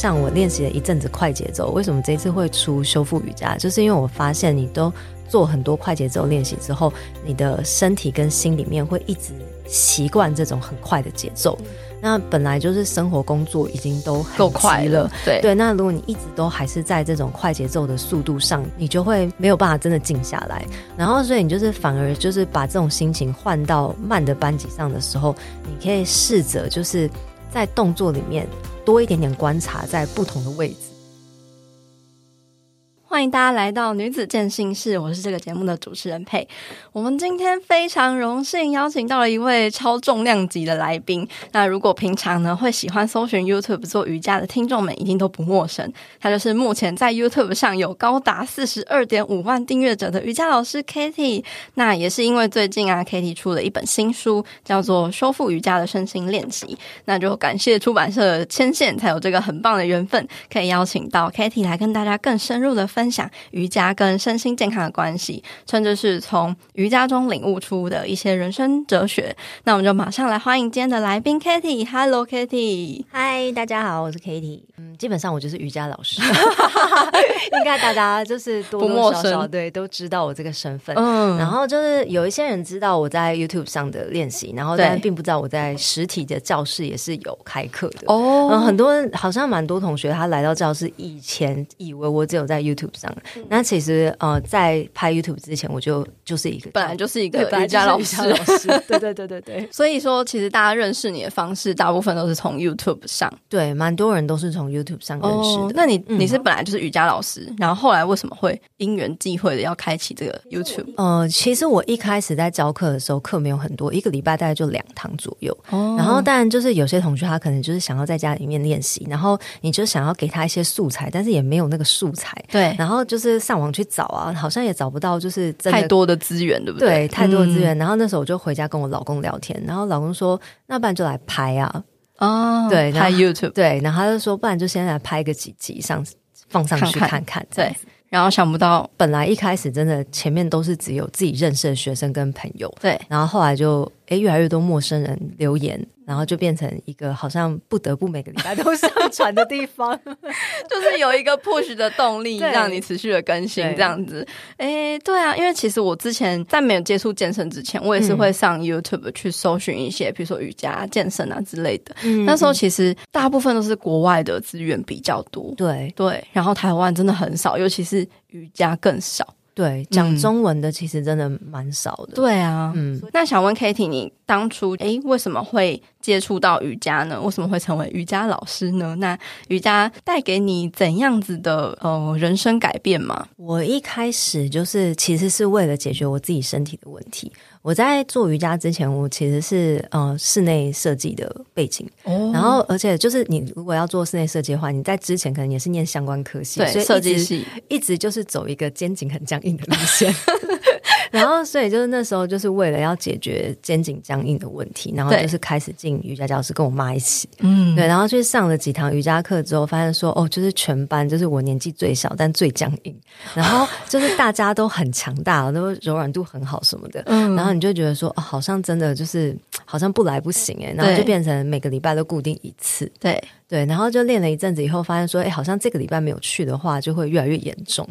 像我练习了一阵子快节奏，为什么这次会出修复瑜伽？就是因为我发现你都做很多快节奏练习之后，你的身体跟心里面会一直习惯这种很快的节奏。那本来就是生活工作已经都够快了，对对。那如果你一直都还是在这种快节奏的速度上，你就会没有办法真的静下来。然后，所以你就是反而就是把这种心情换到慢的班级上的时候，你可以试着就是在动作里面多一点点观察，在不同的位置。欢迎大家来到女子健心室，我是这个节目的主持人佩。我们今天非常荣幸邀请到了一位超重量级的来宾。那如果平常呢会喜欢搜寻 YouTube 做瑜伽的听众们，一定都不陌生。他就是目前在 YouTube 上有高达四十二点五万订阅者的瑜伽老师 Katie。那也是因为最近啊，Katie 出了一本新书，叫做《修复瑜伽的身心练习》。那就感谢出版社牵线，才有这个很棒的缘分，可以邀请到 Katie 来跟大家更深入的分。分享瑜伽跟身心健康的关系，甚至是从瑜伽中领悟出的一些人生哲学。那我们就马上来欢迎今天的来宾 Kitty。Hello，Katie。嗨，大家好，我是 Kitty。嗯，基本上我就是瑜伽老师，应该大家就是多多少少对都知道我这个身份。嗯，然后就是有一些人知道我在 YouTube 上的练习，然后但并不知道我在实体的教室也是有开课的。哦，嗯，很多人好像蛮多同学他来到教室以前以为我只有在 YouTube。上，那其实呃，在拍 YouTube 之前，我就就是一个本来就是一个瑜伽老师，老师，对对对对对。所以说，其实大家认识你的方式，大部分都是从 YouTube 上，对，蛮多人都是从 YouTube 上认识的。哦、那你你是本来就是瑜伽老师，嗯、然后后来为什么会因缘际会的要开启这个 YouTube？呃，其实我一开始在教课的时候，课没有很多，一个礼拜大概就两堂左右。哦，然后但就是有些同学他可能就是想要在家里面练习，然后你就想要给他一些素材，但是也没有那个素材，对。然后就是上网去找啊，好像也找不到，就是真的太多的资源，对不对？对，太多的资源。嗯、然后那时候我就回家跟我老公聊天，然后老公说：“那不然就来拍啊，哦，对，拍 YouTube，对。”然后他就说：“不然就先来拍个几集上放上去看看。看看”对。然后想不到，本来一开始真的前面都是只有自己认识的学生跟朋友，对。然后后来就诶越来越多陌生人留言，然后就变成一个好像不得不每个礼拜都上传的地方，就是有一个 push 的动力，让你持续的更新这样子。诶对啊，因为其实我之前在没有接触健身之前，我也是会上 YouTube 去搜寻一些，比如说瑜伽、健身啊之类的。嗯，那时候其实大部分都是国外的资源比较多，对对。然后台湾真的很少，尤其是瑜伽更少。对，讲中文的其实真的蛮少的。嗯、对啊，嗯，那想问 Katie，你当初诶为什么会接触到瑜伽呢？为什么会成为瑜伽老师呢？那瑜伽带给你怎样子的呃人生改变吗？我一开始就是其实是为了解决我自己身体的问题。我在做瑜伽之前，我其实是呃室内设计的背景，哦、然后而且就是你如果要做室内设计的话，你在之前可能也是念相关科系，对，所以设计系一直就是走一个肩颈很僵硬的路线。然后，所以就是那时候，就是为了要解决肩颈僵硬的问题，然后就是开始进瑜伽教室，跟我妈一起，嗯，对，然后去上了几堂瑜伽课之后，发现说，哦，就是全班就是我年纪最小，但最僵硬，然后就是大家都很强大，都柔软度很好什么的，嗯，然后你就觉得说，哦，好像真的就是好像不来不行诶，然后就变成每个礼拜都固定一次，对。对，然后就练了一阵子以后，发现说，哎，好像这个礼拜没有去的话，就会越来越严重。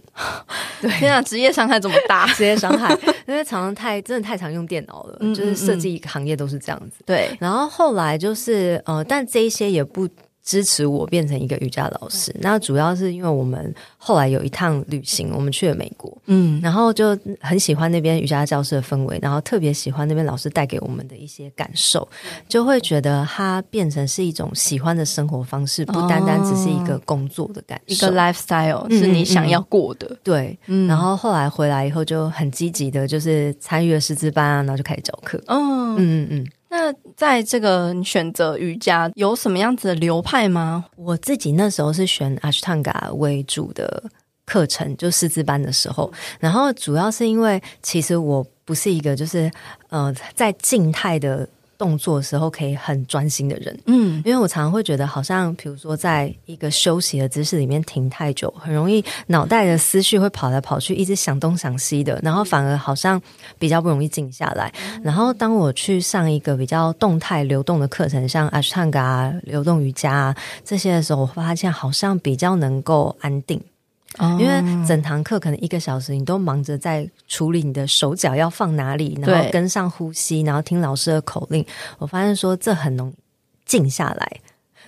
对，天啊，职业伤害这么大，职业伤害，因为常常太真的太常用电脑了，嗯嗯嗯，就是设计行业都是这样子。对，然后后来就是呃，但这一些也不。支持我变成一个瑜伽老师，那主要是因为我们后来有一趟旅行，我们去了美国，嗯，然后就很喜欢那边瑜伽教室的氛围，然后特别喜欢那边老师带给我们的一些感受，就会觉得它变成是一种喜欢的生活方式，不单单只是一个工作的感受，一个 lifestyle 是你想要过的，嗯嗯。对，嗯，然后后来回来以后就很积极的，就是参与了师资班啊，然后就开始教课，嗯嗯嗯。那在这个选择瑜伽有什么样子的流派吗？我自己那时候是选 Ashtanga 为主的课程，就师资班的时候，然后主要是因为其实我不是一个就是呃在静态的动作的时候可以很专心的人。嗯，因为我常常会觉得，好像比如说在一个休息的姿势里面停太久，很容易脑袋的思绪会跑来跑去，一直想东想西的，然后反而好像比较不容易静下来。然后当我去上一个比较动态流动的课程，像 Ashtanga 流动瑜伽啊，这些的时候，我发现好像比较能够安定。因为整堂课可能一个小时，你都忙着在处理你的手脚要放哪里，然后跟上呼吸，然后听老师的口令。我发现说这很容易静下来，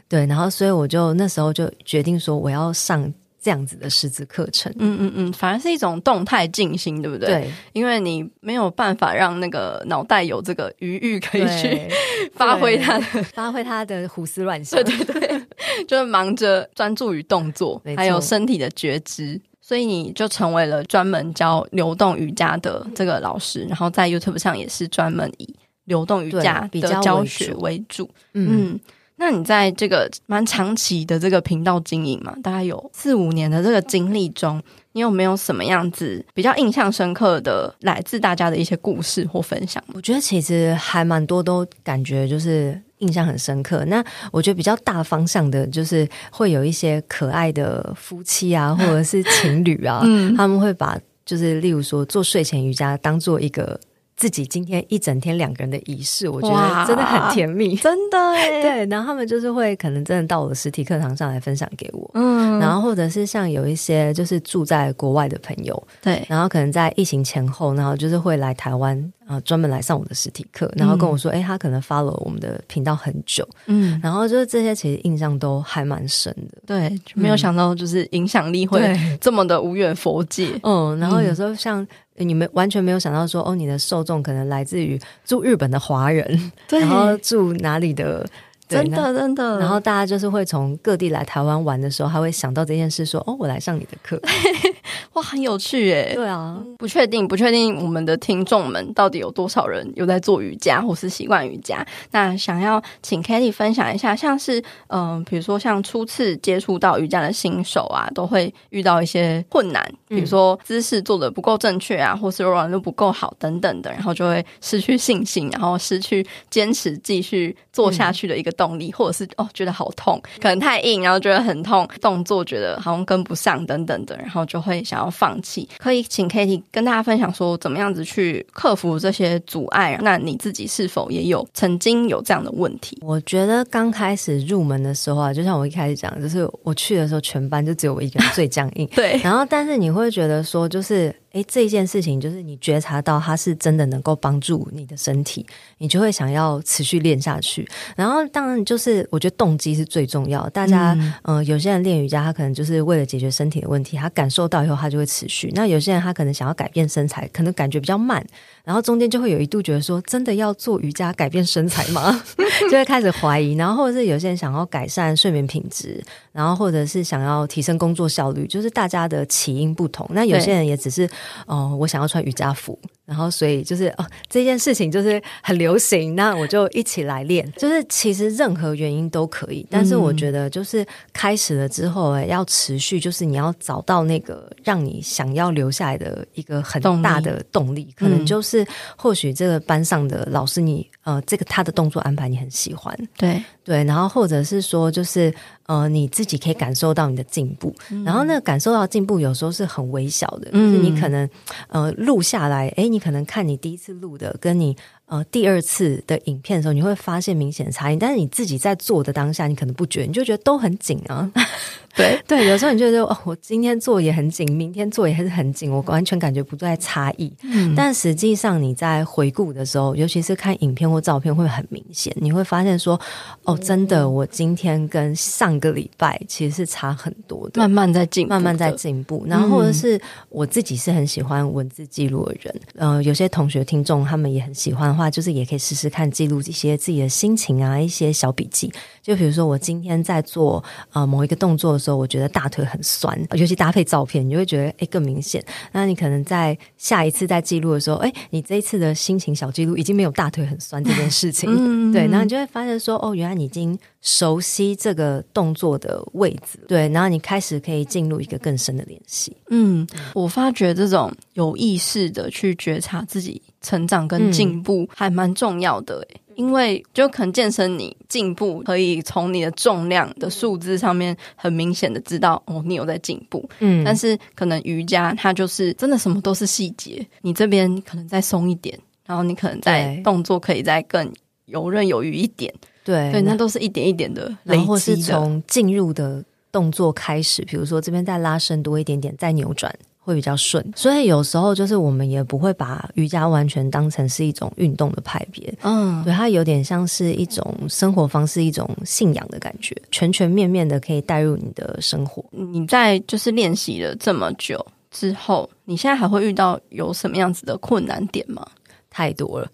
对，然后所以我就那时候就决定说我要上这样子的师资课程。嗯嗯嗯，反而是一种动态静心，对不对？对，因为你没有办法让那个脑袋有这个余裕可以去 发挥它的发挥它的胡思乱想。对对对。就是忙着专注于动作，还有身体的觉知，所以你就成为了专门教流动瑜伽的这个老师，然后在 YouTube 上也是专门以流动瑜伽的教学为主。嗯，那你在这个蛮长期的这个频道经营嘛，大概有四五年的这个经历中，你有没有什么样子比较印象深刻的来自大家的一些故事或分享？我觉得其实还蛮多，都感觉就是。印象很深刻。那我觉得比较大方向的，就是会有一些可爱的夫妻啊，或者是情侣啊，嗯、他们会把就是例如说做睡前瑜伽当做一个。自己今天一整天两个人的仪式，我觉得真的很甜蜜，真的耶。对，然后他们就是会可能真的到我的实体课堂上来分享给我，嗯，然后或者是像有一些就是住在国外的朋友，对，然后可能在疫情前后，然后就是会来台湾啊，专门来上我的实体课，然后跟我说，哎、嗯，他可能 follow 我们的频道很久，嗯，然后就是这些其实印象都还蛮深的，对，没有想到就是影响力会这么的无远佛界，嗯，然后有时候像。你们完全没有想到说，哦，你的受众可能来自于住日本的华人，然后住哪里的？真的真的，然后大家就是会从各地来台湾玩的时候，还会想到这件事，说：“哦，我来上你的课，哇，很有趣耶！”对啊，不确定，不确定我们的听众们到底有多少人有在做瑜伽或是习惯瑜伽。那想要请 Katie 分享一下，像是嗯、呃，比如说像初次接触到瑜伽的新手啊，都会遇到一些困难，比如说姿势做的不够正确啊，或是柔软度不够好等等的，然后就会失去信心，然后失去坚持继续做下去的一个。动力，或者是哦，觉得好痛，可能太硬，然后觉得很痛，动作觉得好像跟不上等等的，然后就会想要放弃。可以请 Katie 跟大家分享说，怎么样子去克服这些阻碍？那你自己是否也有曾经有这样的问题？我觉得刚开始入门的时候啊，就像我一开始讲，就是我去的时候，全班就只有我一个人最僵硬。对，然后但是你会觉得说，就是。诶，这一件事情就是你觉察到它是真的能够帮助你的身体，你就会想要持续练下去。然后，当然就是我觉得动机是最重要。大家，嗯、呃，有些人练瑜伽，他可能就是为了解决身体的问题，他感受到以后，他就会持续。那有些人他可能想要改变身材，可能感觉比较慢。然后中间就会有一度觉得说，真的要做瑜伽改变身材吗？就会开始怀疑。然后或者是有些人想要改善睡眠品质，然后或者是想要提升工作效率，就是大家的起因不同。那有些人也只是哦、我想要穿瑜伽服。然后，所以就是哦，这件事情就是很流行，那我就一起来练。就是其实任何原因都可以，但是我觉得就是开始了之后，哎，要持续，就是你要找到那个让你想要留下来的一个很大的动力。可能就是或许这个班上的老师你，呃，这个他的动作安排你很喜欢，对对，然后或者是说就是。呃，你自己可以感受到你的进步，嗯、然后那个感受到进步有时候是很微小的，嗯、就是你可能呃录下来，哎，你可能看你第一次录的，跟你。呃，第二次的影片的时候，你会发现明显的差异，但是你自己在做的当下，你可能不觉得，你就觉得都很紧啊。对 对，有时候你就觉得哦，我今天做也很紧，明天做也还是很紧，我完全感觉不在差异。嗯，但实际上你在回顾的时候，尤其是看影片或照片，会很明显，你会发现说，哦，真的，我今天跟上个礼拜其实是差很多的，慢慢在进，慢慢在进步。然后或者是我自己是很喜欢文字记录的人，呃，有些同学听众他们也很喜欢。话就是也可以试试看记录一些自己的心情啊，一些小笔记。就比如说我今天在做呃某一个动作的时候，我觉得大腿很酸，尤其搭配照片，你就会觉得诶更明显。那你可能在下一次在记录的时候，诶你这一次的心情小记录已经没有大腿很酸这件事情，嗯、对，然后你就会发现说哦，原来你已经熟悉这个动作的位置，对，然后你开始可以进入一个更深的联系。嗯，我发觉这种有意识的去觉察自己。成长跟进步还蛮重要的，诶、因为就可能健身你进步，可以从你的重量的数字上面很明显的知道哦，你有在进步。嗯，但是可能瑜伽它就是真的什么都是细节，你这边可能再松一点，然后你可能在动作可以再更游刃有余一点。对，对，那都是一点一点的累积的，然后是从进入的动作开始，比如说这边再拉伸多一点点，再扭转。会比较顺，所以有时候就是我们也不会把瑜伽完全当成是一种运动的派别，嗯，对，它有点像是一种生活方式，一种信仰的感觉，全全面面的可以带入你的生活。你在就是练习了这么久之后，你现在还会遇到有什么样子的困难点吗？太多了，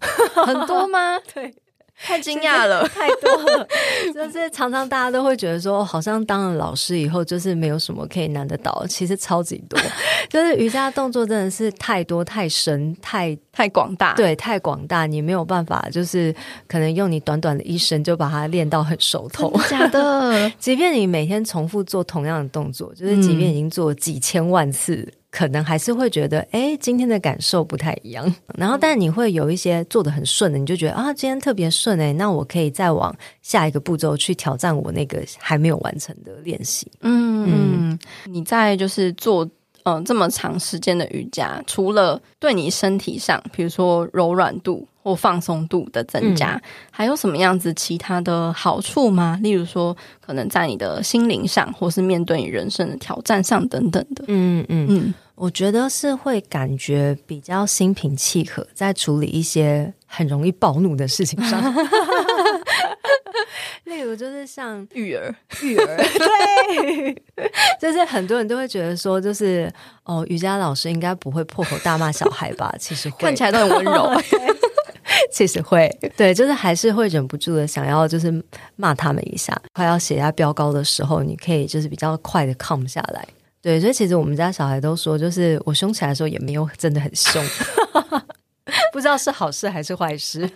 很多吗？对。太惊讶了，太多了，就是常常大家都会觉得说，好像当了老师以后，就是没有什么可以难得倒，其实超级多，就是瑜伽动作真的是太多、太深、太太广大，对，太广大，你没有办法，就是可能用你短短的一生就把它练到很熟透。假的，即便你每天重复做同样的动作，就是即便已经做几千万次。嗯可能还是会觉得，哎，今天的感受不太一样。然后，但你会有一些做的很顺的，你就觉得啊，今天特别顺哎，那我可以再往下一个步骤去挑战我那个还没有完成的练习。嗯嗯，你在就是做嗯、呃、这么长时间的瑜伽，除了对你身体上，比如说柔软度。或放松度的增加，嗯，还有什么样子其他的好处吗？例如说，可能在你的心灵上，或是面对你人生的挑战上等等的。嗯嗯嗯，我觉得是会感觉比较心平气和，在处理一些很容易暴怒的事情上。例如，就是像育儿，育儿，对，就是很多人都会觉得说，就是哦，瑜伽老师应该不会破口大骂小孩吧？其实会看起来都很温柔。其实会，对，就是还是会忍不住的想要，就是骂他们一下。快要血压飙高的时候，你可以就是比较快的 calm 下来。对，所以其实我们家小孩都说，就是我凶起来的时候也没有真的很凶，不知道是好事还是坏事。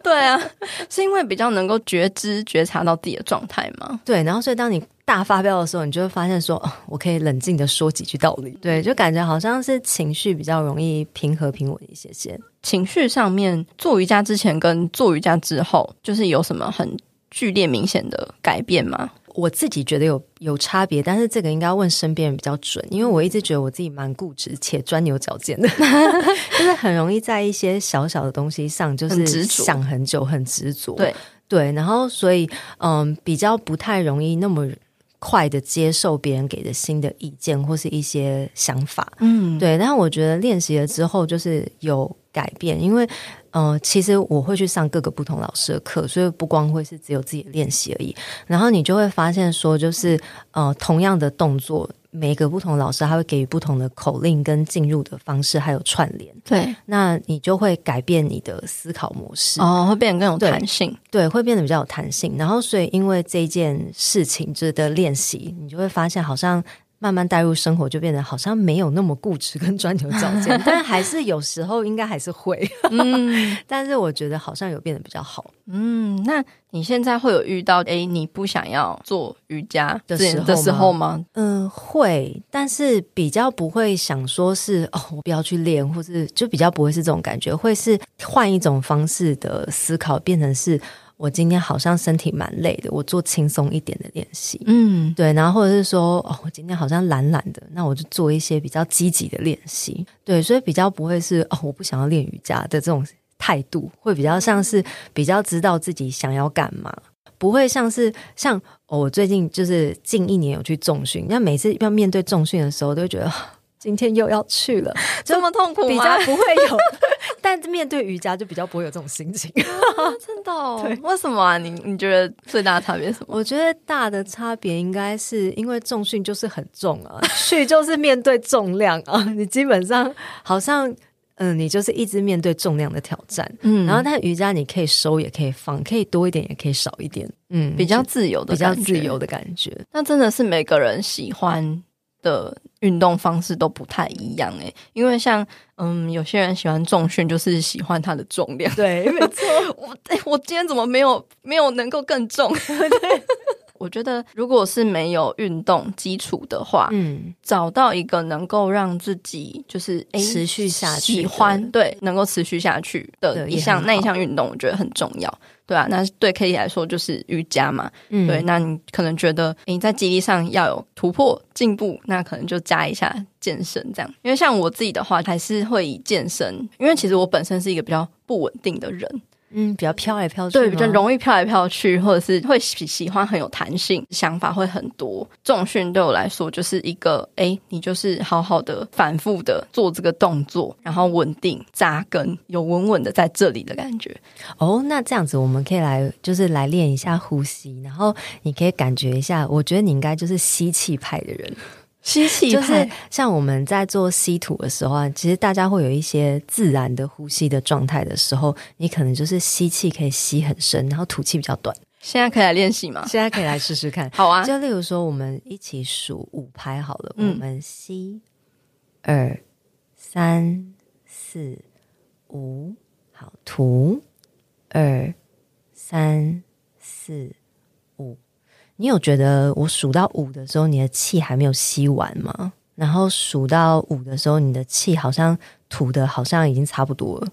对啊，是因为比较能够觉知、觉察到自己的状态嘛？对，然后所以当你大发飙的时候，你就会发现说，哦，我可以冷静的说几句道理。对，就感觉好像是情绪比较容易平和平稳一些些。情绪上面，做瑜伽之前跟做瑜伽之后，就是有什么很剧烈明显的改变吗？我自己觉得有有差别，但是这个应该要问身边人比较准，因为我一直觉得我自己蛮固执且钻牛角尖的，就是很容易在一些小小的东西上就是想很久，很执着。对对，然后所以嗯，比较不太容易那么快的接受别人给的新的意见或是一些想法。嗯，对。但是我觉得练习了之后，就是有改变，因为。嗯、呃，其实我会去上各个不同老师的课，所以不光会是只有自己的练习而已。然后你就会发现说，就是呃，同样的动作，每个不同老师他会给予不同的口令跟进入的方式，还有串联。对，那你就会改变你的思考模式哦，会变得更有弹性对。对，会变得比较有弹性。然后，所以因为这件事情就是的练习，你就会发现好像。慢慢带入生活，就变得好像没有那么固执跟钻牛角尖，但还是有时候应该还是会。嗯，但是我觉得好像有变得比较好。嗯，那你现在会有遇到诶，你不想要做瑜伽的时候的时候吗？嗯，会，但是比较不会想说是哦，我不要去练，或是就比较不会是这种感觉，会是换一种方式的思考，变成是。我今天好像身体蛮累的，我做轻松一点的练习，嗯，对，然后或者是说，哦，我今天好像懒懒的，那我就做一些比较积极的练习，对，所以比较不会是哦，我不想要练瑜伽的这种态度，会比较像是比较知道自己想要干嘛，不会像是像、哦、我最近就是近一年有去重训，那每次要面对重训的时候，都会觉得。今天又要去了，这么痛苦吗？比较不会有，但面对瑜伽就比较不会有这种心情。啊、真的、哦？对，为什么啊？你你觉得最大的差别是什么？我觉得大的差别应该是因为重训就是很重啊，去就是面对重量啊，你基本上好像嗯，你就是一直面对重量的挑战。嗯，然后但瑜伽你可以收也可以放，可以多一点也可以少一点，嗯，比较自由的，比较自由的感觉。那真的是每个人喜欢的运动方式都不太一样诶，因为像嗯，有些人喜欢重训，就是喜欢它的重量。对，没错。我我今天怎么没有没有能够更重？对，我觉得如果是没有运动基础的话，嗯，找到一个能够让自己就是持续下去、喜欢对，能够持续下去的一项那一项运动，我觉得很重要。对啊，那对 Kitty 来说就是瑜伽嘛。嗯，对，那你可能觉得你在肌力上要有突破进步，那可能就加一下健身这样。因为像我自己的话，还是会以健身，因为其实我本身是一个比较不稳定的人。嗯，比较飘来飘去，对，比较容易飘来飘去，或者是会喜喜欢很有弹性，想法会很多。重训对我来说就是一个，哎，你就是好好的反复的做这个动作，然后稳定扎根，有稳稳的在这里的感觉。哦，那这样子我们可以来，就是来练一下呼吸，然后你可以感觉一下，我觉得你应该就是吸气派的人。吸气就是像我们在做吸吐的时候啊，其实大家会有一些自然的呼吸的状态的时候，你可能就是吸气可以吸很深，然后吐气比较短。现在可以来练习吗？现在可以来试试看。好啊，就例如说，我们一起数五拍好了，嗯、我们吸二三四五，好，吐二三四五。你有觉得我数到五的时候，你的气还没有吸完吗？然后数到五的时候，你的气好像吐的，好像已经差不多了，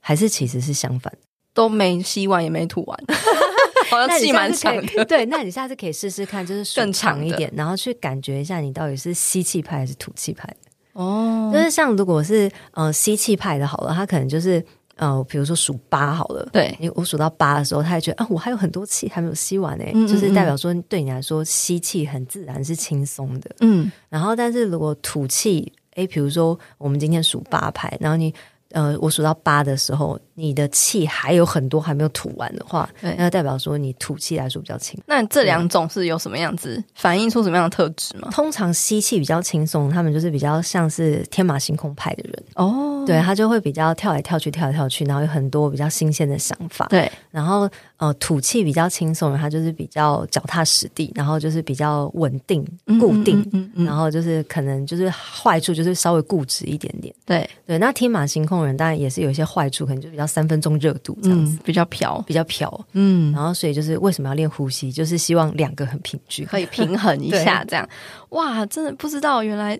还是其实是相反，都没吸完也没吐完，好像气蛮长的。对，那你下次可以试试看，就是更长一点，然后去感觉一下，你到底是吸气派还是吐气派哦，就是像如果是呃吸气派的，好了，他可能就是。呃，比如说数八好了，对，你我数到八的时候，他也觉得啊，我还有很多气还没有吸完呢，嗯嗯嗯，就是代表说对你来说吸气很自然是轻松的，嗯，然后但是如果吐气，诶，比如说我们今天数八拍，然后你。呃，我数到八的时候，你的气还有很多还没有吐完的话，对，那代表说你吐气来说比较轻。那这两种是有什么样子反映出什么样的特质吗？通常吸气比较轻松，他们就是比较像是天马行空派的人哦，对，他就会比较跳来跳去，跳来跳去，然后有很多比较新鲜的想法。对，然后呃，吐气比较轻松，他就是比较脚踏实地，然后就是比较稳定固定，嗯嗯然后就是可能就是坏处就是稍微固执一点点。对对，那天马行空。人当然也是有一些坏处，可能就比较三分钟热度这样子，嗯、比较飘，比较飘。嗯，然后所以就是为什么要练呼吸，就是希望两个很平均，可以平衡一下 这样。哇，真的不知道原来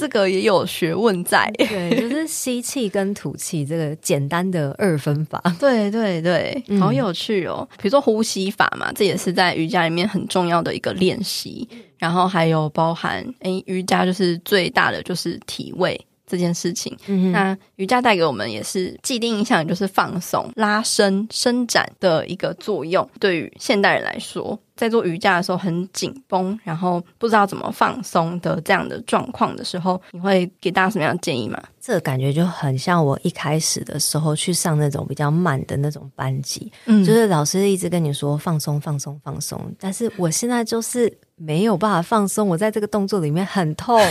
这个也有学问在。对，就是吸气跟吐气这个简单的二分法。对对对，好有趣哦。嗯、比如说呼吸法嘛，这也是在瑜伽里面很重要的一个练习。然后还有包含，诶，瑜伽就是最大的就是体位。这件事情，嗯、那瑜伽带给我们也是既定印象，就是放松、拉伸、伸展的一个作用。对于现代人来说，在做瑜伽的时候很紧绷，然后不知道怎么放松的这样的状况的时候，你会给大家什么样的建议吗？这个感觉就很像我一开始的时候去上那种比较慢的那种班级，嗯，就是老师一直跟你说放松、放松、放松，但是我现在就是没有办法放松，我在这个动作里面很痛。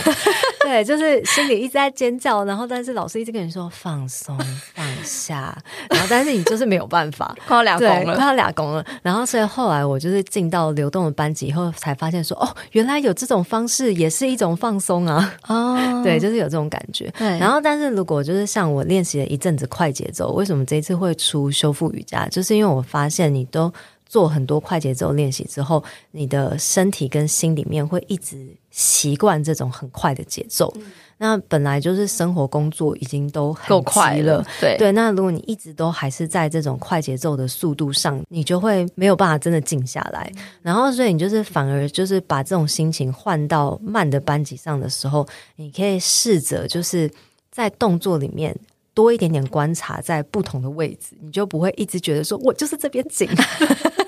对，就是心里一直在尖叫，然后但是老师一直跟你说放松放下，然后但是你就是没有办法，快要俩公了，快要俩公了。然后所以后来我就是进到流动的班级以后，才发现说哦，原来有这种方式也是一种放松啊。哦，对，就是有这种感觉。对，然后但是如果就是像我练习了一阵子快节奏，为什么这一次会出修复瑜伽？就是因为我发现你都。做很多快节奏练习之后，你的身体跟心里面会一直习惯这种很快的节奏。嗯、那本来就是生活工作已经都很够快了，对对。那如果你一直都还是在这种快节奏的速度上，你就会没有办法真的静下来。嗯、然后，所以你就是反而就是把这种心情换到慢的班级上的时候，你可以试着就是在动作里面。多一点点观察在不同的位置，你就不会一直觉得说我就是这边紧。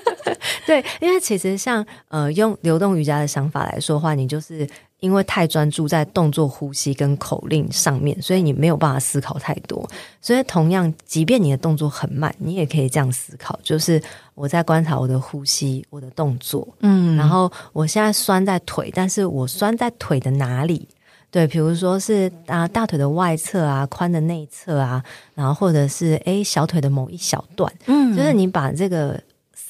对，因为其实像呃用流动瑜伽的想法来说的话，你就是因为太专注在动作、呼吸跟口令上面，所以你没有办法思考太多。所以同样，即便你的动作很慢，你也可以这样思考：就是我在观察我的呼吸、我的动作，嗯，然后我现在酸在腿，但是我酸在腿的哪里？对，比如说是啊，大腿的外侧啊，髋的内侧啊，然后或者是诶小腿的某一小段，嗯，就是你把这个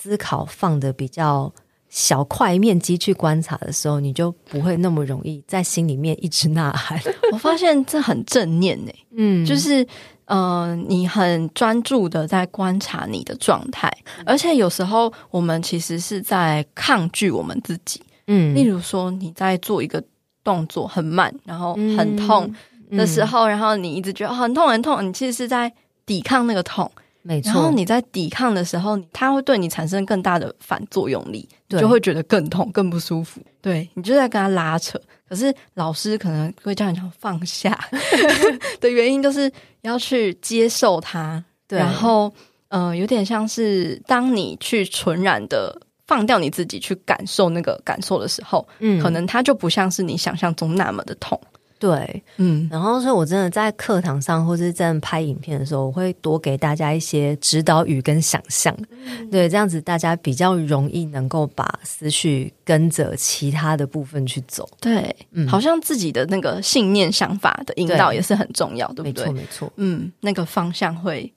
思考放的比较小块面积去观察的时候，你就不会那么容易在心里面一直呐喊。我发现这很正念呢，嗯，就是。呃，你很专注的在观察你的状态，而且有时候我们其实是在抗拒我们自己。嗯，例如说你在做一个动作很慢，然后很痛的时候，嗯嗯、然后你一直觉得很痛很痛，你其实是在抵抗那个痛。没错，然后你在抵抗的时候，它会对你产生更大的反作用力，对就会觉得更痛、更不舒服。对，你就在跟他拉扯。可是老师可能会叫你讲放下 的原因，就是要去接受它。对，然后，嗯、呃，有点像是当你去纯然的放掉你自己，去感受那个感受的时候，嗯，可能它就不像是你想象中那么的痛。对，嗯，然后所以，我真的在课堂上或是在拍影片的时候，我会多给大家一些指导语跟想象，嗯、对，这样子大家比较容易能够把思绪跟着其他的部分去走。对，嗯，好像自己的那个信念、想法的引导也是很重要，对，对不对？没错，没错，嗯，那个方向会。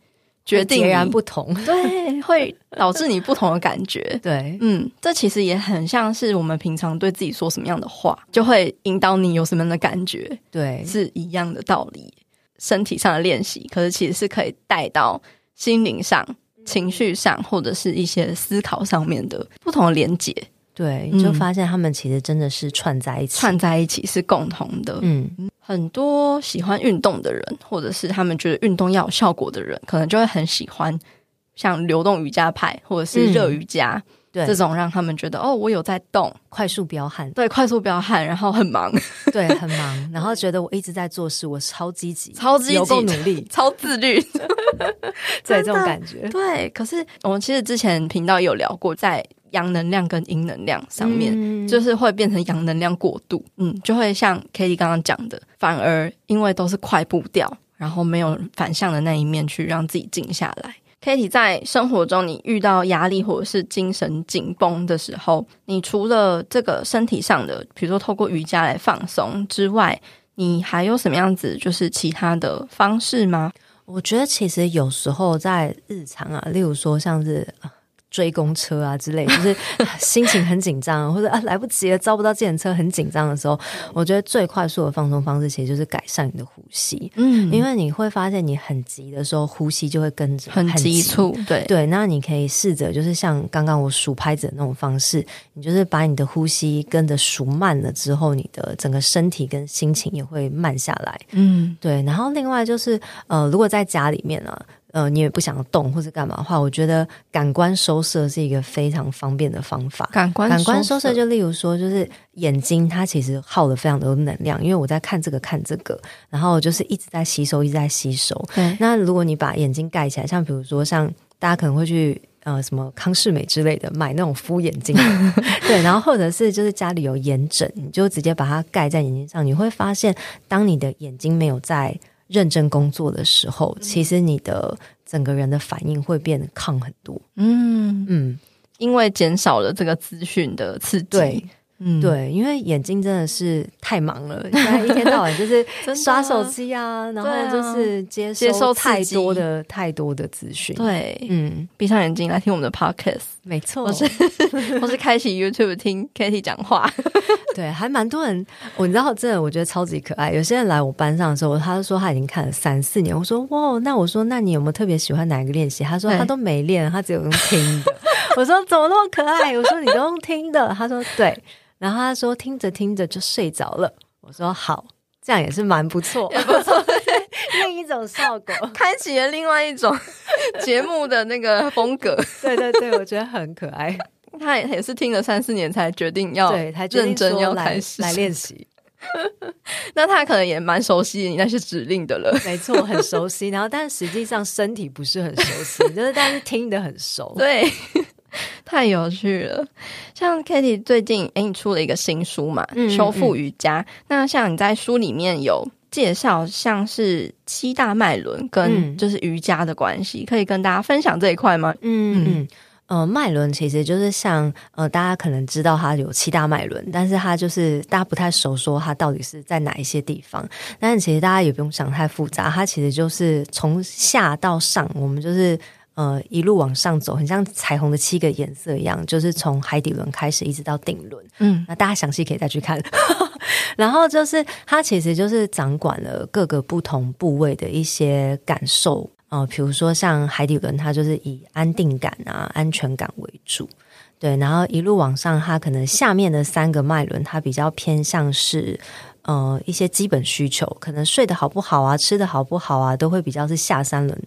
决定截然不同，对，会导致你不同的感觉。对，嗯，这其实也很像是我们平常对自己说什么样的话，就会引导你有什么样的感觉。对，是一样的道理。身体上的练习，可是其实是可以带到心灵上、情绪上，或者是一些思考上面的不同的连接。对，你就发现他们其实真的是串在一起，串在一起是共同的。嗯。很多喜欢运动的人，或者是他们觉得运动要有效果的人，可能就会很喜欢像流动瑜伽派，或者是热瑜伽，嗯、对。这种让他们觉得哦，我有在动，快速飙汗，对，快速飙汗，然后很忙，对，很忙，然后觉得我一直在做事，我超积极，超积极，有够努力，超自律，对，这种感觉，对。可是我们其实之前频道有聊过，在。阳能量跟阴能量上面，嗯、就是会变成阳能量过度，嗯，就会像 Katie 刚刚讲的，反而因为都是快步调，然后没有反向的那一面去让自己静下来。Katie 在生活中，你遇到压力或者是精神紧绷的时候，你除了这个身体上的，比如说透过瑜伽来放松之外，你还有什么样子就是其他的方式吗？我觉得其实有时候在日常啊，例如说像是。追公车啊之类，就是心情很紧张，或者啊来不及了，招不到自行车，很紧张的时候，我觉得最快速的放松方式其实就是改善你的呼吸。嗯，因为你会发现你很急的时候，呼吸就会跟着很急促。对对，那你可以试着就是像刚刚我数拍子的那种方式，你就是把你的呼吸跟着数慢了之后，你的整个身体跟心情也会慢下来。嗯，对。然后另外就是呃，如果在家里面啊。呃，你也不想动或者干嘛的话，我觉得感官收摄是一个非常方便的方法。感官感官收摄，就例如说，就是眼睛，它其实耗了非常多能量，因为我在看这个看这个，然后就是一直在吸收，一直在吸收。对那如果你把眼睛盖起来，像比如说，像大家可能会去呃什么康是美之类的买那种敷眼睛，对，然后或者是就是家里有眼枕，你就直接把它盖在眼睛上，你会发现，当你的眼睛没有在。认真工作的时候，其实你的整个人的反应会变得抗很多。嗯嗯，因为减少了这个资讯的刺激。对。嗯，对，因为眼睛真的是太忙了，现 在一天到晚就是 刷手机啊，然后就是接收太多的太多的资讯。对，嗯，闭上眼睛来听我们的 podcast，没错，我是 我是开启 YouTube 听 Katie 讲话。对，还蛮多人，我你知道，真的我觉得超级可爱。有些人来我班上的时候，他就说他已经看了三四年。我说哇，那我说那你有没有特别喜欢哪一个练习？他说他都没练，他只有用听的。我说怎么那么可爱？我说你都用听的。他说对。然后他说听着听着就睡着了。我说好，这样也是蛮不错，也不错，另一种效果，开启了另外一种节目的那个风格。对对对，我觉得很可爱。他也是听了三四年才决定要对，才认真要开始来，来练习。那他可能也蛮熟悉你那些指令的了。没错，很熟悉。然后，但实际上身体不是很熟悉，就是但是听得很熟。对。太有趣了，像 Katie 最近哎，你出了一个新书嘛，嗯、修复瑜伽。嗯、那像你在书里面有介绍，像是七大脉轮跟就是瑜伽的关系，嗯、可以跟大家分享这一块吗？嗯嗯，呃，脉轮其实就是像呃，大家可能知道它有七大脉轮，但是它就是大家不太熟，说它到底是在哪一些地方。但是其实大家也不用想太复杂，它其实就是从下到上，我们就是。呃一路往上走，很像彩虹的七个颜色一样，就是从海底轮开始一直到顶轮。嗯，那大家详细可以再去看。然后就是它其实就是掌管了各个不同部位的一些感受。呃，比如说像海底轮，它就是以安定感啊、安全感为主。对，然后一路往上，它可能下面的三个脉轮，它比较偏向是。呃，一些基本需求，可能睡得好不好啊，吃得好不好啊，都会比较是下三轮。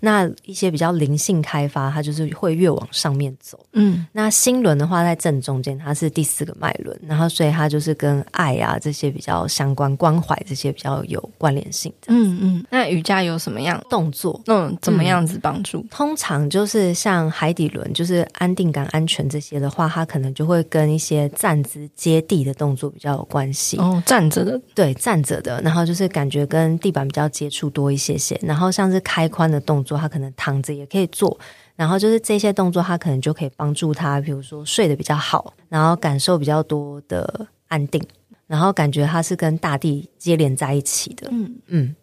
那一些比较灵性开发，它就是会越往上面走。嗯，那心轮的话，在正中间，它是第四个脉轮，然后所以它就是跟爱啊这些比较相关、关怀这些比较有关联性。嗯嗯。那瑜伽有什么样动作？嗯，怎么样子帮助？通常就是像海底轮，就是安定感、安全这些的话，它可能就会跟一些站姿接地的动作比较有关系。哦，站着的。对，站着的，然后就是感觉跟地板比较接触多一些些，然后像是开髋的动作，他可能躺着也可以做，然后就是这些动作，他可能就可以帮助他，比如说睡得比较好，然后感受比较多的安定，然后感觉他是跟大地接连在一起的，嗯。嗯。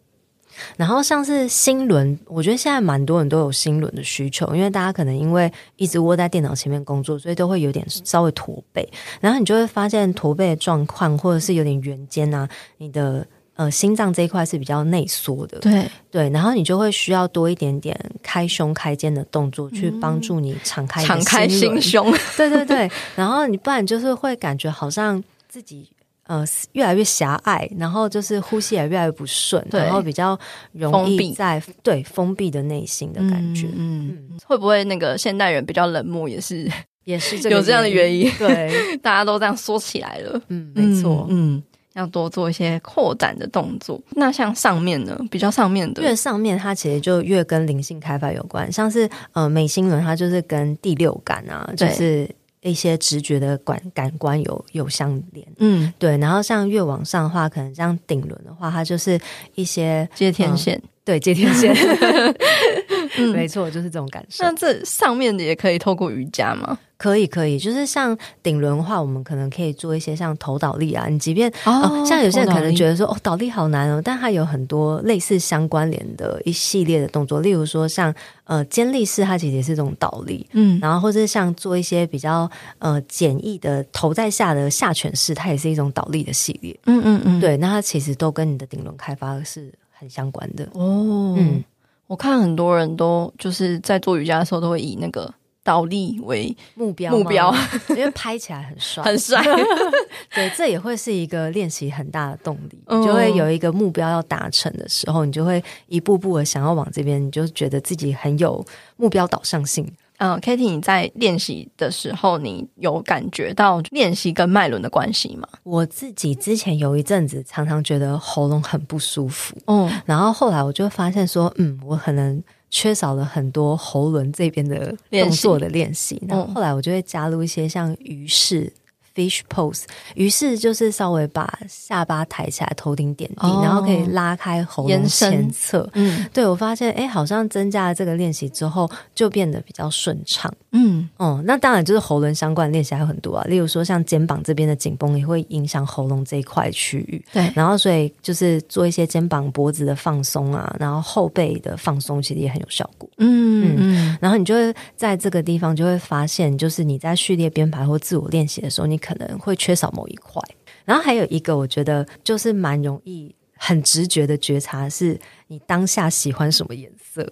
然后像是心轮，我觉得现在蛮多人都有心轮的需求，因为大家可能因为一直窝在电脑前面工作，所以都会有点稍微驼背，然后你就会发现驼背的状况，或者是有点圆肩啊，你的呃心脏这一块是比较内缩的，对对，然后你就会需要多一点点开胸开肩的动作，去帮助你敞开敞开心胸，对对对，然后你不然就是会感觉好像自己。呃，越来越狭隘，然后就是呼吸也越来越不顺，然后比较容易在封对封闭的内心的感觉。嗯，嗯会不会那个现代人比较冷漠，也是也是有这样的原因？对，大家都这样说起来了。嗯，没错。嗯，要多做一些扩展的动作。那像上面呢，比较上面的，越上面它其实就越跟灵性开发有关，像是呃美心轮，它就是跟第六感啊，就是。一些直觉的感感官有有相连，嗯，对。然后像越往上的话，可能像顶轮的话，它就是一些接天线，嗯、对，接天线，嗯、没错，就是这种感受。那这上面的也可以透过瑜伽吗？可以，可以，就是像顶轮的话，我们可能可以做一些像头倒立啊。你即便哦，哦，像有些人可能觉得说哦，倒立好难哦，但它有很多类似相关联的一系列的动作，例如说像呃肩立式，它其实也是一种倒立，嗯，然后或者像做一些比较呃简易的头在下的下犬式，它也是一种倒立的系列，嗯嗯嗯，对，那它其实都跟你的顶轮开发是很相关的哦。嗯，我看很多人都就是在做瑜伽的时候都会以那个。倒立为目标，目标，因为拍起来很帅，很帅。对，这也会是一个练习很大的动力，嗯、就会有一个目标要达成的时候，你就会一步步的想要往这边，你就觉得自己很有目标导向性。嗯，Kitty，你在练习的时候，你有感觉到练习跟脉轮的关系吗？我自己之前有一阵子常常觉得喉咙很不舒服，嗯，然后后来我就发现说，嗯，我可能。缺少了很多喉轮这边的动作的练习，然后后来我就会加入一些像鱼式。Fish pose，于是就是稍微把下巴抬起来，头顶点地，哦、然后可以拉开喉咙前侧。嗯，对，我发现，哎，好像增加了这个练习之后，就变得比较顺畅。嗯，哦，那当然就是喉轮相关的练习还有很多啊，例如说像肩膀这边的紧绷也会影响喉咙这一块区域。对，然后所以就是做一些肩膀、脖子的放松啊，然后后背的放松，其实也很有效果。嗯嗯，然后你就会在这个地方就会发现，就是你在序列编排或自我练习的时候，你可能会缺少某一块，然后还有一个，我觉得就是蛮容易很直觉的觉察，是你当下喜欢什么颜色。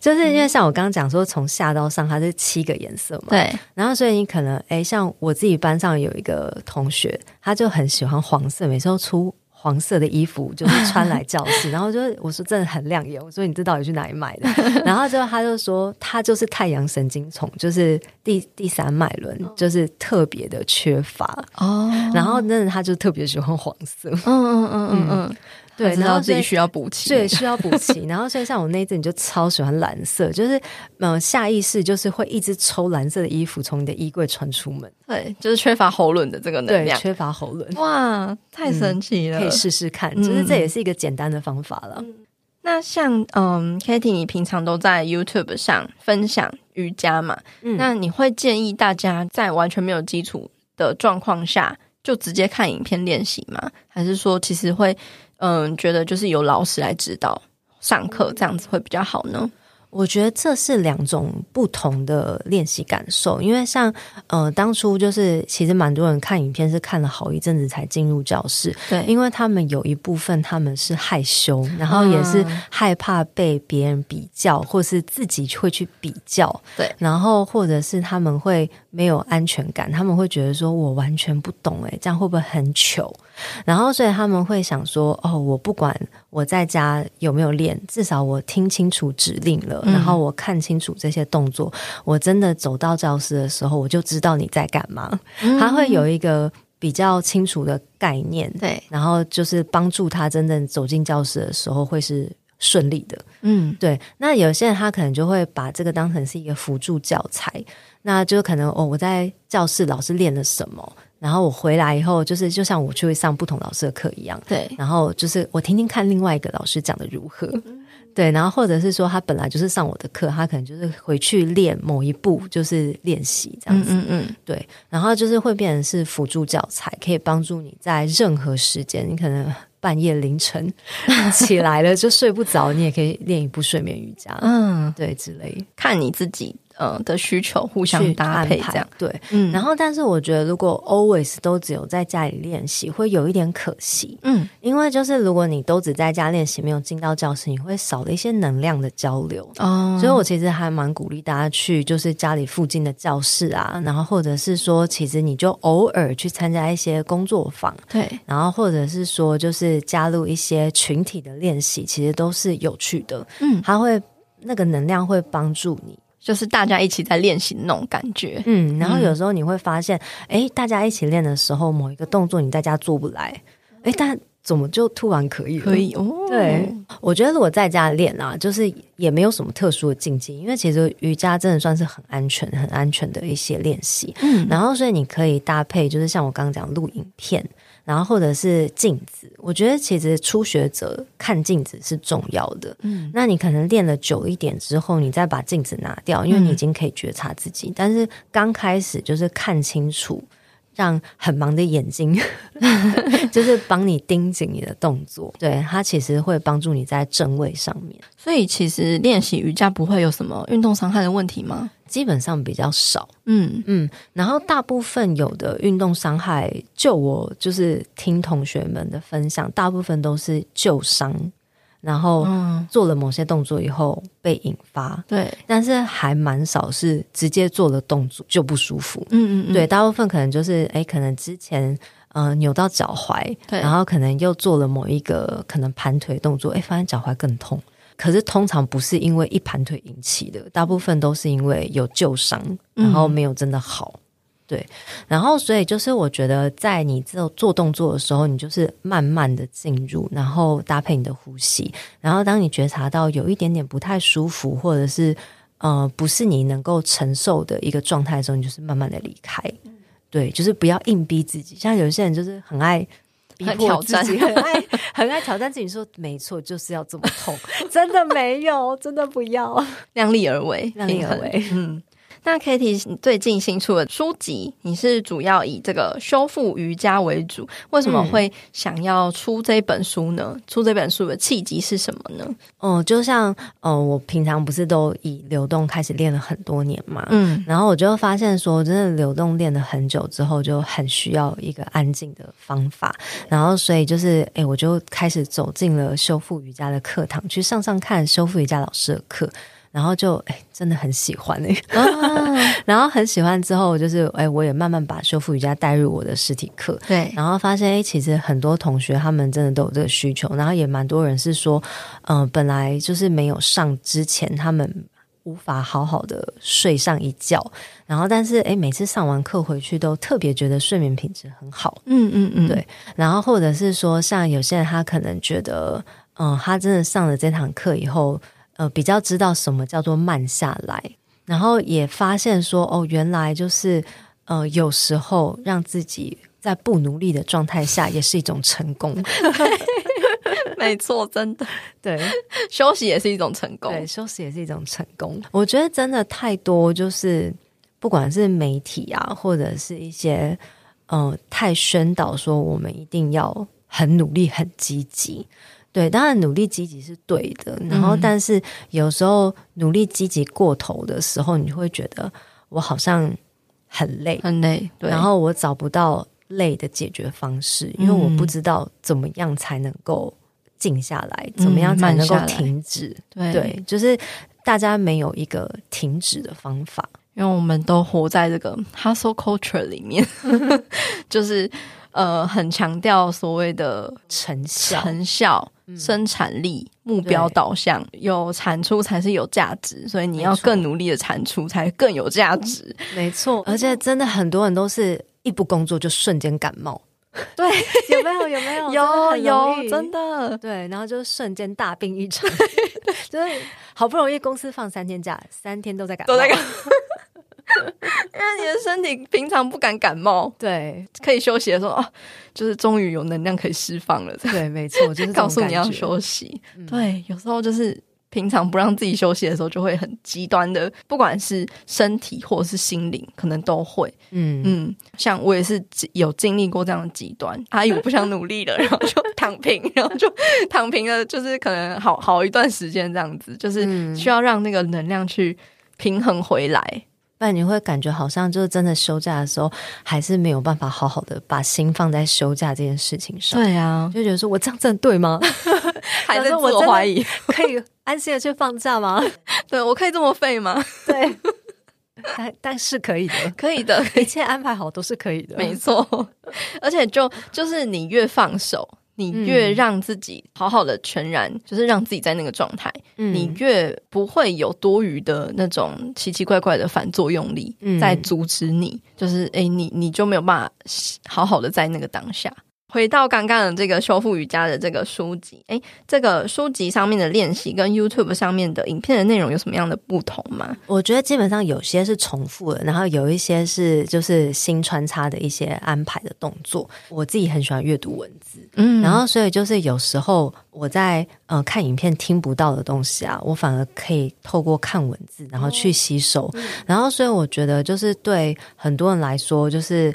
就是因为像我刚刚讲说，从下到上它是七个颜色嘛，对。然后所以你可能诶，像我自己班上有一个同学，他就很喜欢黄色，每次都出。黄色的衣服就是穿来教室，然后就我说真的很亮眼，我说你这到底去哪里买的？然后之后他就说他就是太阳神经丛，就是第第三脉轮，就是特别的缺乏哦。然后那他就特别喜欢黄色，嗯嗯嗯嗯嗯。对，然后自己需要补齐，对，需要补齐。然后所以像我那一阵，你就超喜欢蓝色，就是嗯，下意识就是会一直抽蓝色的衣服从你的衣柜穿出门。对，就是缺乏喉轮的这个能量，缺乏喉轮。哇，太神奇了！可以试试看，其实这也是一个简单的方法了。那像嗯，Katie，你平常都在 YouTube 上分享瑜伽嘛？嗯，那你会建议大家在完全没有基础的状况下就直接看影片练习吗？还是说其实会？嗯，觉得就是由老师来指导上课，这样子会比较好呢。我觉得这是两种不同的练习感受，因为像呃，当初就是其实蛮多人看影片是看了好一阵子才进入教室，对，因为他们有一部分他们是害羞，然后也是害怕被别人比较，嗯、或是自己会去比较，对，然后或者是他们会没有安全感，他们会觉得说我完全不懂，诶，这样会不会很糗？然后所以他们会想说，哦，我不管我在家有没有练，至少我听清楚指令了。然后我看清楚这些动作，嗯、我真的走到教室的时候，我就知道你在干嘛。嗯、他会有一个比较清楚的概念，对，然后就是帮助他真正走进教室的时候会是顺利的。嗯，对。那有些人他可能就会把这个当成是一个辅助教材，那就可能哦，我在教室老师练了什么，然后我回来以后，就是就像我去会上不同老师的课一样，对。然后就是我听听看另外一个老师讲的如何。嗯对，然后或者是说他本来就是上我的课，他可能就是回去练某一步，就是练习这样子。嗯嗯，嗯对，然后就是会变成是辅助教材，可以帮助你在任何时间，你可能半夜凌晨 起来了就睡不着，你也可以练一部睡眠瑜伽。嗯，对，之类，看你自己。呃的需求互相搭配，这样。对，嗯，然后但是我觉得如果 always 都只有在家里练习，会有一点可惜，嗯，因为就是如果你都只在家练习，没有进到教室，你会少了一些能量的交流。哦。所以我其实还蛮鼓励大家去，就是家里附近的教室啊，然后或者是说，其实你就偶尔去参加一些工作坊，对，然后或者是说，就是加入一些群体的练习，其实都是有趣的，嗯，它会那个能量会帮助你。就是大家一起在练习那种感觉，嗯，然后有时候你会发现，哎、嗯，大家一起练的时候，某一个动作你在家做不来，哎，但怎么就突然可以了？可以哦。对，我觉得如果在家练啊，就是也没有什么特殊的禁忌，因为其实瑜伽真的算是很安全、很安全的一些练习。嗯，然后所以你可以搭配，就是像我刚刚讲录影片。然后或者是镜子，我觉得其实初学者看镜子是重要的。嗯，那你可能练了久一点之后，你再把镜子拿掉，因为你已经可以觉察自己。嗯、但是刚开始就是看清楚，让很忙的眼睛 就是帮你盯紧你的动作，对，它其实会帮助你在正位上面。所以其实练习瑜伽不会有什么运动伤害的问题吗？基本上比较少，嗯嗯，然后大部分有的运动伤害，就我就是听同学们的分享，大部分都是旧伤，然后做了某些动作以后被引发，对，但是还蛮少是直接做了动作就不舒服，嗯嗯嗯，对，大部分可能就是哎，可能之前呃扭到脚踝，对，然后可能又做了某一个可能盘腿动作，哎，发现脚踝更痛。可是通常不是因为一盘腿引起的，大部分都是因为有旧伤，然后没有真的好。嗯、对，然后所以就是我觉得，在你做做动作的时候，你就是慢慢的进入，然后搭配你的呼吸，然后当你觉察到有一点点不太舒服，或者是呃不是你能够承受的一个状态的时候，你就是慢慢的离开。对，就是不要硬逼自己，像有些人就是很爱。很挑战，很爱很爱挑战自己，说没错，就是要这么痛，真的没有，真的不要，量力而为，量力而为，嗯。那 Katie 最近新出的书籍，你是主要以这个修复瑜伽为主，为什么会想要出这本书呢？嗯、出这本书的契机是什么呢？哦、嗯，就像呃，我平常不是都以流动开始练了很多年嘛，嗯，然后我就发现说，真的流动练了很久之后，就很需要一个安静的方法，然后所以就是，哎，我就开始走进了修复瑜伽的课堂，去上上看修复瑜伽老师的课。然后就哎，真的很喜欢哎，啊、然后很喜欢之后，就是哎，我也慢慢把修复瑜伽带入我的实体课。对，然后发现哎，其实很多同学他们真的都有这个需求，然后也蛮多人是说，嗯、呃，本来就是没有上之前，他们无法好好的睡上一觉，然后但是哎，每次上完课回去都特别觉得睡眠品质很好。嗯嗯嗯，对。然后或者是说，像有些人他可能觉得，嗯、呃，他真的上了这堂课以后。呃，比较知道什么叫做慢下来，然后也发现说，哦，原来就是呃，有时候让自己在不努力的状态下，也是一种成功。没错，真的，对，休息也是一种成功，对，休息也是一种成功。我觉得真的太多，就是不管是媒体啊，或者是一些呃，太宣导说我们一定要很努力、很积极。对，当然努力积极是对的，然后但是有时候努力积极过头的时候，你会觉得我好像很累，很累，对，然后我找不到累的解决方式，因为我不知道怎么样才能够静下来，怎么样才能够停止，对，对，就是大家没有一个停止的方法。因为我们都活在这个 hustle culture 里面，就是呃，很强调所谓的成效、成效、嗯、生产力、目标导向，有产出才是有价值，所以你要更努力的产出才更有价值。没错，而且真的很多人都是一不工作就瞬间感冒，对，有没有？有没有？有有，真的对，然后就瞬间大病一场，就是好不容易公司放三天假，三天都在感冒，都在感冒。因为你的身体平常不敢感冒，对，可以休息的时候，哦，就是终于有能量可以释放了。对，没错，就是告诉你要休息。嗯、对，有时候就是平常不让自己休息的时候，就会很极端的，不管是身体或者是心灵，可能都会。嗯嗯，像我也是有经历过这样的极端。阿姨，我不想努力了，然后就躺平，然后就躺平了，就是可能好好一段时间这样子，就是需要让那个能量去平衡回来。那你会感觉好像就是真的休假的时候，还是没有办法好好的把心放在休假这件事情上。对啊，就觉得说我这样真的对吗？还在自我怀疑，可以安心的去放假吗？对，我可以这么废吗？对，但但是可以的，可以的，一切安排好都是可以的，没错。而且就就是你越放手。你越让自己好好的全然，嗯、就是让自己在那个状态，嗯、你越不会有多余的那种奇奇怪怪的反作用力在阻止你，嗯、就是诶、欸，你你就没有办法好好的在那个当下。回到刚刚的这个修复瑜伽的这个书籍，诶，这个书籍上面的练习跟 YouTube 上面的影片的内容有什么样的不同吗？我觉得基本上有些是重复的，然后有一些是就是新穿插的一些安排的动作。我自己很喜欢阅读文字，嗯，然后所以就是有时候我在呃看影片听不到的东西啊，我反而可以透过看文字然后去吸收，然后所以我觉得就是对很多人来说就是。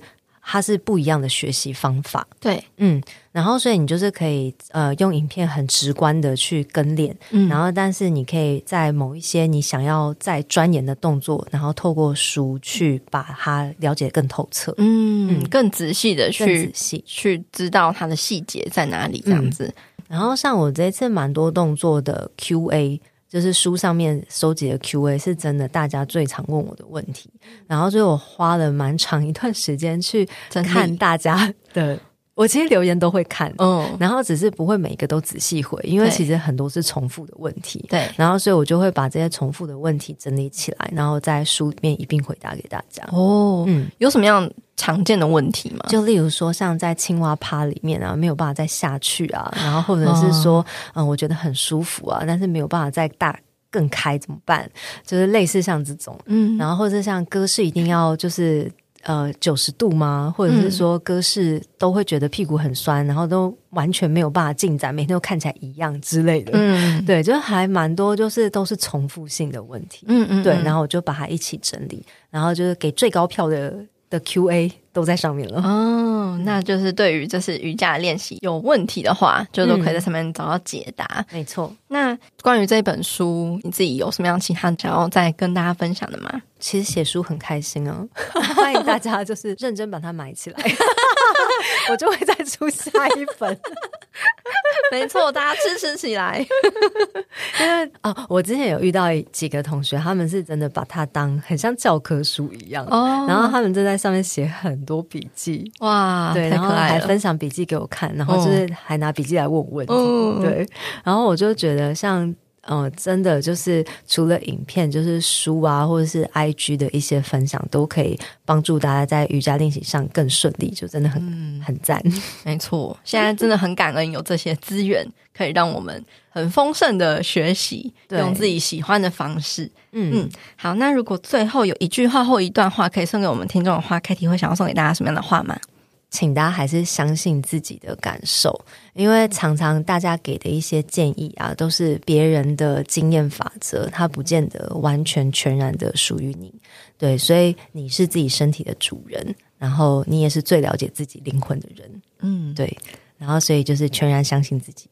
它是不一样的学习方法，对，嗯，然后所以你就是可以呃用影片很直观的去跟练，嗯，然后但是你可以在某一些你想要再钻研的动作，然后透过书去把它了解更透彻，嗯，嗯。更仔细的去仔细。去知道它的细节在哪里，这样子。嗯，然后像我这一次蛮多动作的 QA。就是书上面收集的 Q&A 是真的，大家最常问我的问题，然后所以我花了蛮长一段时间去看大家的。我其实留言都会看，嗯，然后只是不会每一个都仔细回，因为其实很多是重复的问题，对，然后所以我就会把这些重复的问题整理起来，然后在书里面一并回答给大家。哦，嗯，有什么样常见的问题吗？就例如说，像在青蛙趴里面啊，没有办法再下去啊，然后或者是说，嗯、呃，我觉得很舒服啊，但是没有办法再大更开怎么办？就是类似像这种，嗯，然后或者是像歌是一定要就是。呃，九十度吗？或者是说，姿势都会觉得屁股很酸，嗯、然后都完全没有办法进展，每天都看起来一样之类的。嗯，对，就还蛮多，就是都是重复性的问题。嗯嗯，对，然后我就把它一起整理，然后就是给最高票的的 QA 都在上面了。哦，那就是对于这是瑜伽练习有问题的话，就都可以在上面找到解答。嗯、没错。那关于这本书，你自己有什么样其他想要再跟大家分享的吗？其实写书很开心啊，欢迎大家就是认真把它买起来，我就会再出下一本。没错，大家支持起来。因为啊、哦，我之前有遇到几个同学，他们是真的把它当很像教科书一样，哦、然后他们就在上面写很多笔记，哇，对，然后还分享笔记给我看，然后就是还拿笔记来问我问。题，哦、对，然后我就觉得像。嗯，真的就是除了影片，就是书啊，或者是 IG 的一些分享，都可以帮助大家在瑜伽练习上更顺利，就真的很、嗯、很赞。没错，现在真的很感恩有这些资源，可以让我们很丰盛的学习，对用自己喜欢的方式。嗯嗯，好，那如果最后有一句话或一段话可以送给我们听众的话，Katie 会想要送给大家什么样的话吗？请大家还是相信自己的感受，因为常常大家给的一些建议啊，都是别人的经验法则，它不见得完全全然的属于你。对，所以你是自己身体的主人，然后你也是最了解自己灵魂的人。嗯，对，然后所以就是全然相信自己。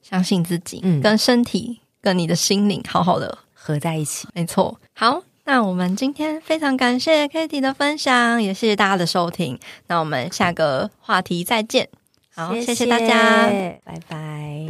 相信自己，嗯，跟身体跟你的心灵好好的合在一起。没错。好，那我们今天非常感谢 Katie 的分享，也谢谢大家的收听。那我们下个话题再见。好，谢谢，谢谢大家，拜拜。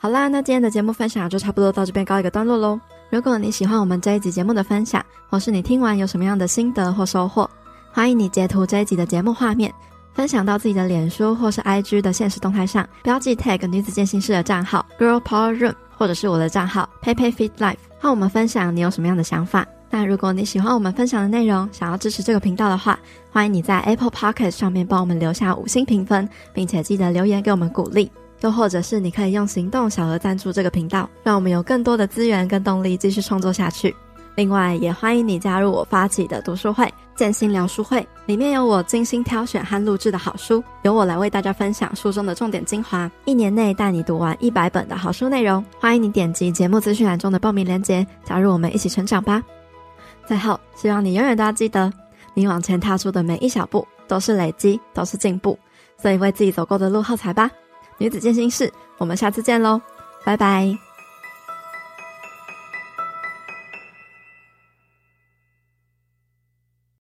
好啦，那今天的节目分享就差不多到这边告一个段落喽。如果你喜欢我们这一集节目的分享，或是你听完有什么样的心得或收获，欢迎你截图这一集的节目画面，分享到自己的脸书或是 IG 的现实动态上，标记 tag 女子健心室的账号 Girl Power Room，或者是我的账号 PeiPei Fit Life，和我们分享你有什么样的想法。那如果你喜欢我们分享的内容，想要支持这个频道的话，欢迎你在 Apple Podcast 上面帮我们留下五星评分，并且记得留言给我们鼓励。又或者是你可以用行动小额赞助这个频道，让我们有更多的资源跟动力继续创作下去。另外，也欢迎你加入我发起的读书会“建心聊书会”，里面有我精心挑选和录制的好书，由我来为大家分享书中的重点精华，一年内带你读完一百本的好书内容。欢迎你点击节目资讯栏中的报名链接，加入我们一起成长吧。最后，希望你永远都要记得，你往前踏出的每一小步都是累积，都是进步，所以为自己走过的路喝彩吧。女子健心室，我们下次见喽，拜拜。